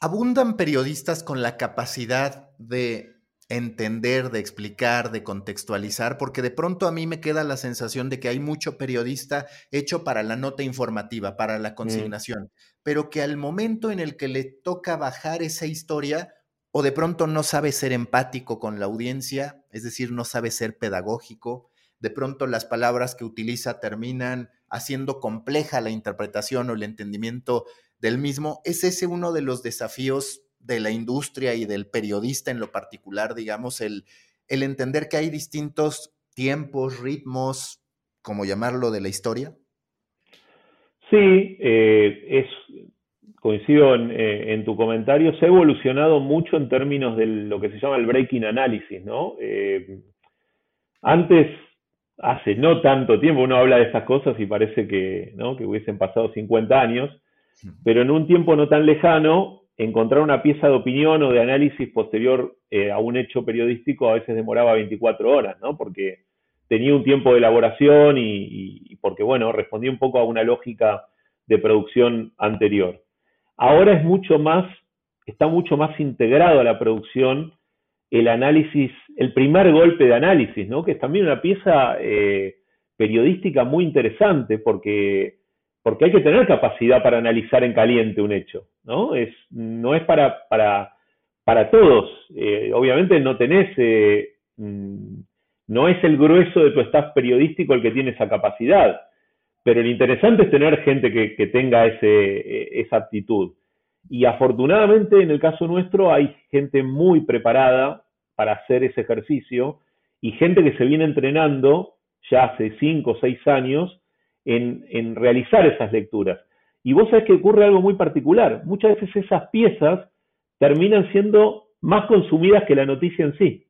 Abundan periodistas con la capacidad de entender, de explicar, de contextualizar, porque de pronto a mí me queda la sensación de que hay mucho periodista hecho para la nota informativa, para la mm. consignación, pero que al momento en el que le toca bajar esa historia, o de pronto no sabe ser empático con la audiencia, es decir, no sabe ser pedagógico, de pronto las palabras que utiliza terminan haciendo compleja la interpretación o el entendimiento del mismo. ¿Es ese uno de los desafíos de la industria y del periodista en lo particular, digamos, el, el entender que hay distintos tiempos, ritmos, como llamarlo, de la historia? Sí, eh, es, coincido eh, en, tu comentario, se ha evolucionado mucho en términos de lo que se llama el breaking analysis, ¿no? Eh, antes, hace no tanto tiempo, uno habla de estas cosas y parece que, ¿no? que hubiesen pasado 50 años, pero en un tiempo no tan lejano encontrar una pieza de opinión o de análisis posterior eh, a un hecho periodístico a veces demoraba 24 horas, ¿no? Porque tenía un tiempo de elaboración y, porque, bueno, respondía un poco a una lógica de producción anterior. Ahora es mucho más, está mucho más integrado a la producción el análisis, el primer golpe de análisis, ¿no? Que es también una pieza eh, periodística muy interesante porque porque hay que tener capacidad para analizar en caliente un hecho, ¿no? Es, no es para, para, para todos. Eh, obviamente no tenés, eh, mm, no es el grueso de tu staff periodístico el que tiene esa capacidad, pero lo interesante es tener gente que, tenga ese, e, esa aptitud. Y afortunadamente en el caso nuestro hay gente muy preparada para hacer ese ejercicio y gente que se viene entrenando ya hace cinco o seis años en, realizar esas lecturas. Y vos sabés que ocurre algo muy particular. Muchas veces esas piezas terminan siendo más consumidas que la noticia en sí,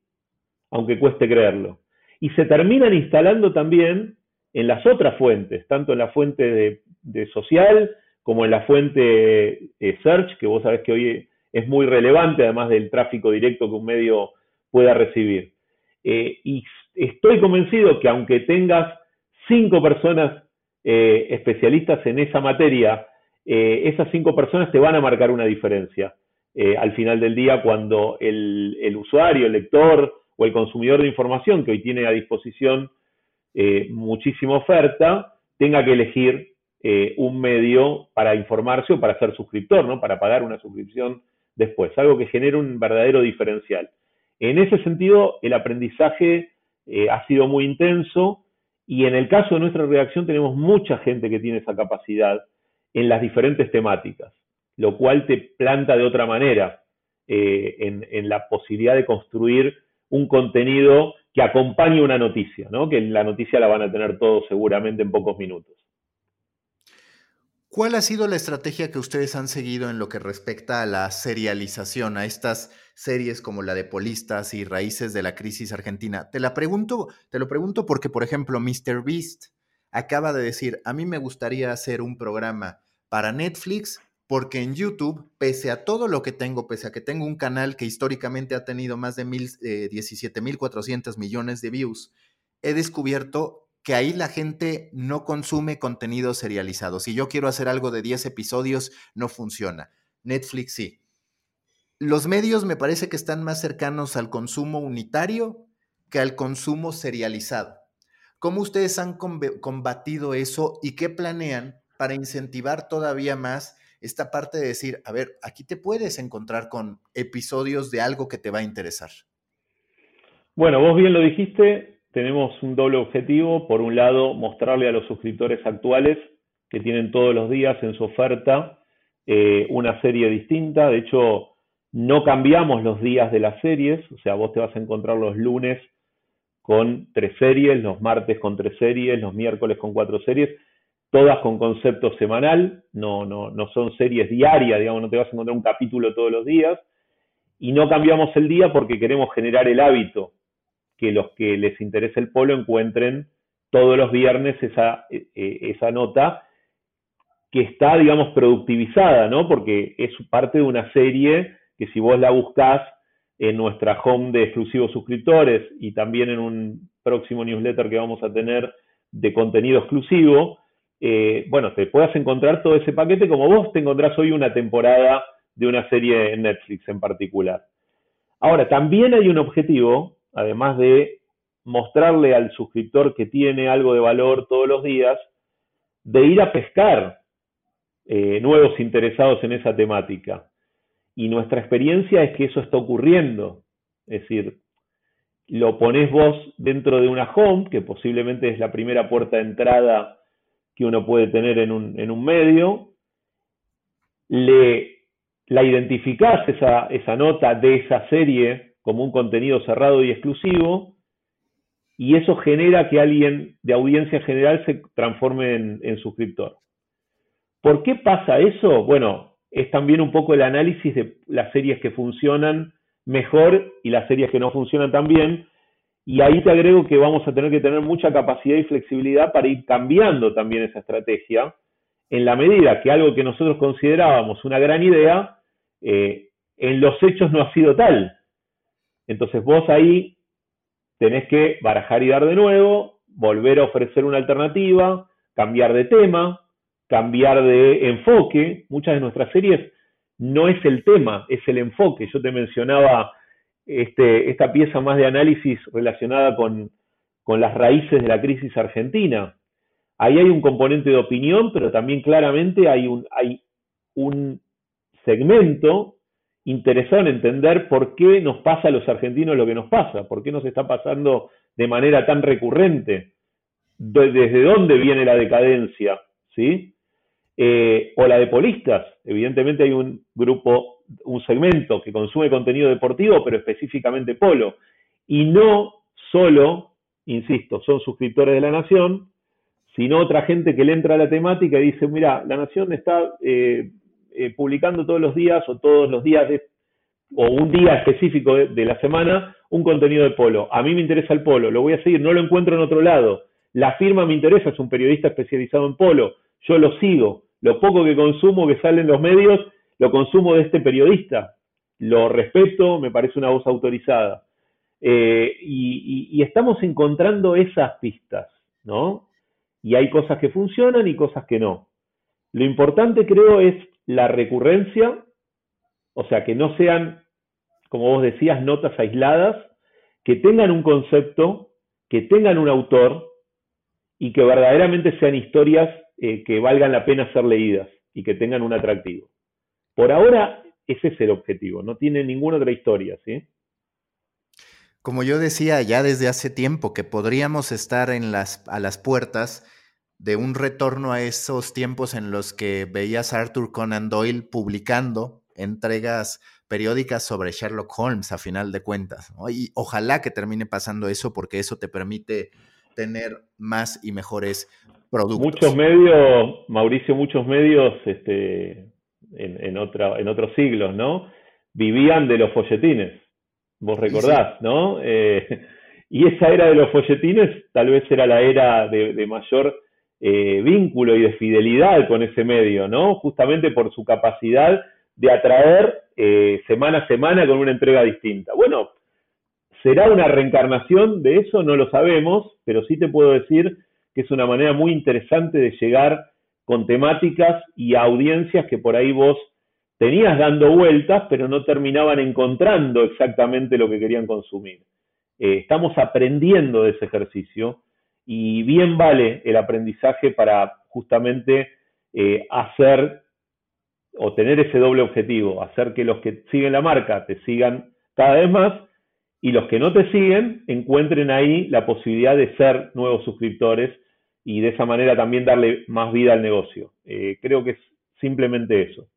aunque cueste creerlo. Y se terminan instalando también en las otras fuentes, tanto en la fuente de, social como en la fuente search, que vos sabés que hoy es muy relevante, además del tráfico directo que un medio pueda recibir. Eh, y estoy convencido que aunque tengas cinco personas eh, especialistas en esa materia, eh, esas cinco personas te van a marcar una diferencia eh, al final del día cuando el, usuario, el lector o el consumidor de información que hoy tiene a disposición muchísima oferta, tenga que elegir un medio para informarse o para ser suscriptor, ¿no? para pagar una suscripción después, algo que genera un verdadero diferencial. En ese sentido, el aprendizaje ha sido muy intenso Y en el caso de nuestra redacción tenemos mucha gente que tiene esa capacidad en las diferentes temáticas, lo cual te planta de otra manera eh, en, la posibilidad de construir un contenido que acompañe una noticia, ¿no? que la noticia la van a tener todos seguramente en pocos minutos. ¿Cuál ha sido la estrategia que ustedes han seguido en lo que respecta a la serialización, a estas series como la de Polistas y Raíces de la Crisis Argentina? Te la pregunto, te lo pregunto porque, por ejemplo, Mr. Beast acaba de decir, a mí me gustaría hacer un programa para Netflix porque en YouTube, pese a todo lo que tengo, pese a que tengo un canal que históricamente ha tenido más de mil, eh, 17.400 millones de views, he descubierto que ahí la gente no consume contenido serializado. Si yo quiero hacer algo de 10 episodios, no funciona. Netflix sí. Los medios me parece que están más cercanos al consumo unitario que al consumo serializado. ¿Cómo ustedes han combatido eso y qué planean para incentivar todavía más esta parte de decir, a ver, aquí te puedes encontrar con episodios de algo que te va a interesar? Bueno, vos bien lo dijiste, tenemos un doble objetivo. Por un lado, mostrarle a los suscriptores actuales que tienen todos los días en su oferta eh, una serie distinta. De hecho, no cambiamos los días de las series. O sea, vos te vas a encontrar los lunes con tres series, los martes con tres series, los miércoles con cuatro series, todas con concepto semanal, no, no, no son series diarias, digamos, no te vas a encontrar un capítulo todos los días. Y no cambiamos el día porque queremos generar el hábito que los que les interese el polo encuentren todos los viernes esa, e, e, esa nota que está, digamos, productivizada, ¿no? Porque es parte de una serie que si vos la buscás en nuestra home de exclusivos suscriptores y también en un próximo newsletter que vamos a tener de contenido exclusivo, eh, bueno, te puedas encontrar todo ese paquete como vos te encontrás hoy una temporada de una serie en Netflix en particular. Ahora, también hay un objetivo además de mostrarle al suscriptor que tiene algo de valor todos los días, de ir a pescar eh, nuevos interesados en esa temática. Y nuestra experiencia es que eso está ocurriendo. Es decir, lo pones vos dentro de una home, que posiblemente es la primera puerta de entrada que uno puede tener en un, medio, le, la identificás esa, esa nota de esa serie como un contenido cerrado y exclusivo, y eso genera que alguien de audiencia general se transforme en, suscriptor. ¿Por qué pasa eso? Bueno, es también un poco el análisis de las series que funcionan mejor y las series que no funcionan tan bien. Y ahí te agrego que vamos a tener que tener mucha capacidad y flexibilidad para ir cambiando también esa estrategia, en la medida que algo que nosotros considerábamos una gran idea, eh, en los hechos no ha sido tal. Entonces vos ahí tenés que barajar y dar de nuevo, volver a ofrecer una alternativa, cambiar de tema, cambiar de enfoque. Muchas de nuestras series no es el tema, es el enfoque. Yo te mencionaba este, esta pieza más de análisis relacionada con, las raíces de la crisis argentina. Ahí hay un componente de opinión, pero también claramente hay un, hay un segmento interesado en entender por qué nos pasa a los argentinos lo que nos pasa, por qué nos está pasando de manera tan recurrente, desde dónde viene la decadencia, ¿sí? Eh, o la de polistas. Evidentemente hay un grupo, un segmento que consume contenido deportivo, pero específicamente polo. Y no solo, insisto, son suscriptores de la Nación, sino otra gente que le entra a la temática y dice, mira, la Nación está eh, eh, publicando todos los días o todos los días de, o un día específico de, la semana un contenido de polo. A mí me interesa el polo, lo voy a seguir, no lo encuentro en otro lado. La firma me interesa, es un periodista especializado en polo, yo lo sigo. Lo poco que consumo que sale en los medios, lo consumo de este periodista. Lo respeto, me parece una voz autorizada. Eh, y, y estamos encontrando esas pistas, ¿no? Y hay cosas que funcionan y cosas que no. Lo importante creo es la recurrencia, o sea, que no sean, como vos decías, notas aisladas, que tengan un concepto, que tengan un autor y que verdaderamente sean historias eh, que valgan la pena ser leídas y que tengan un atractivo. Por ahora, ese es el objetivo, no tiene ninguna otra historia, ¿sí? Como yo decía ya desde hace tiempo, que podríamos estar en las, a las puertas de un retorno a esos tiempos en los que veías a Arthur Conan Doyle publicando entregas periódicas sobre Sherlock Holmes a final de cuentas. Y ojalá que termine pasando eso porque eso te permite tener más y mejores productos. Muchos medios, Mauricio, muchos medios este, en, en otros siglos, ¿no? Vivían de los folletines. Vos recordás, ¿no? Eh, y esa era de los folletines tal vez era la era de mayor eh, vínculo y de fidelidad con ese medio, ¿no? Justamente por su capacidad de atraer eh, semana a semana con una entrega distinta. Bueno, ¿será una reencarnación de eso? No lo sabemos, pero sí te puedo decir que es una manera muy interesante de llegar con temáticas y audiencias que por ahí vos tenías dando vueltas, pero no terminaban encontrando exactamente lo que querían consumir. Eh, estamos aprendiendo de ese ejercicio y bien vale el aprendizaje para justamente eh, hacer o tener ese doble objetivo, hacer que los que siguen la marca te sigan cada vez más y los que no te siguen encuentren ahí la posibilidad de ser nuevos suscriptores y de esa manera también darle más vida al negocio. Eh, creo que es simplemente eso.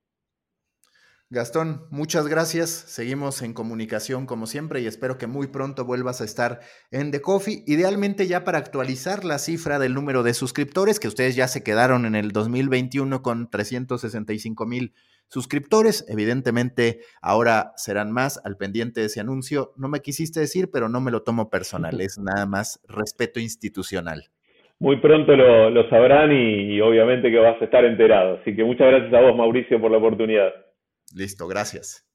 Gastón, muchas gracias. Seguimos en comunicación como siempre y espero que muy pronto vuelvas a estar en The Coffee. Idealmente ya para actualizar la cifra del número de suscriptores, que ustedes ya se quedaron en el 2021 con 365 mil suscriptores. Evidentemente ahora serán más al pendiente de ese anuncio. No me quisiste decir, pero no me lo tomo personal. Es nada más respeto institucional. Muy pronto lo, sabrán y, y obviamente que vas a estar enterado. Así que muchas gracias a vos, Mauricio, por la oportunidad. Listo, gracias.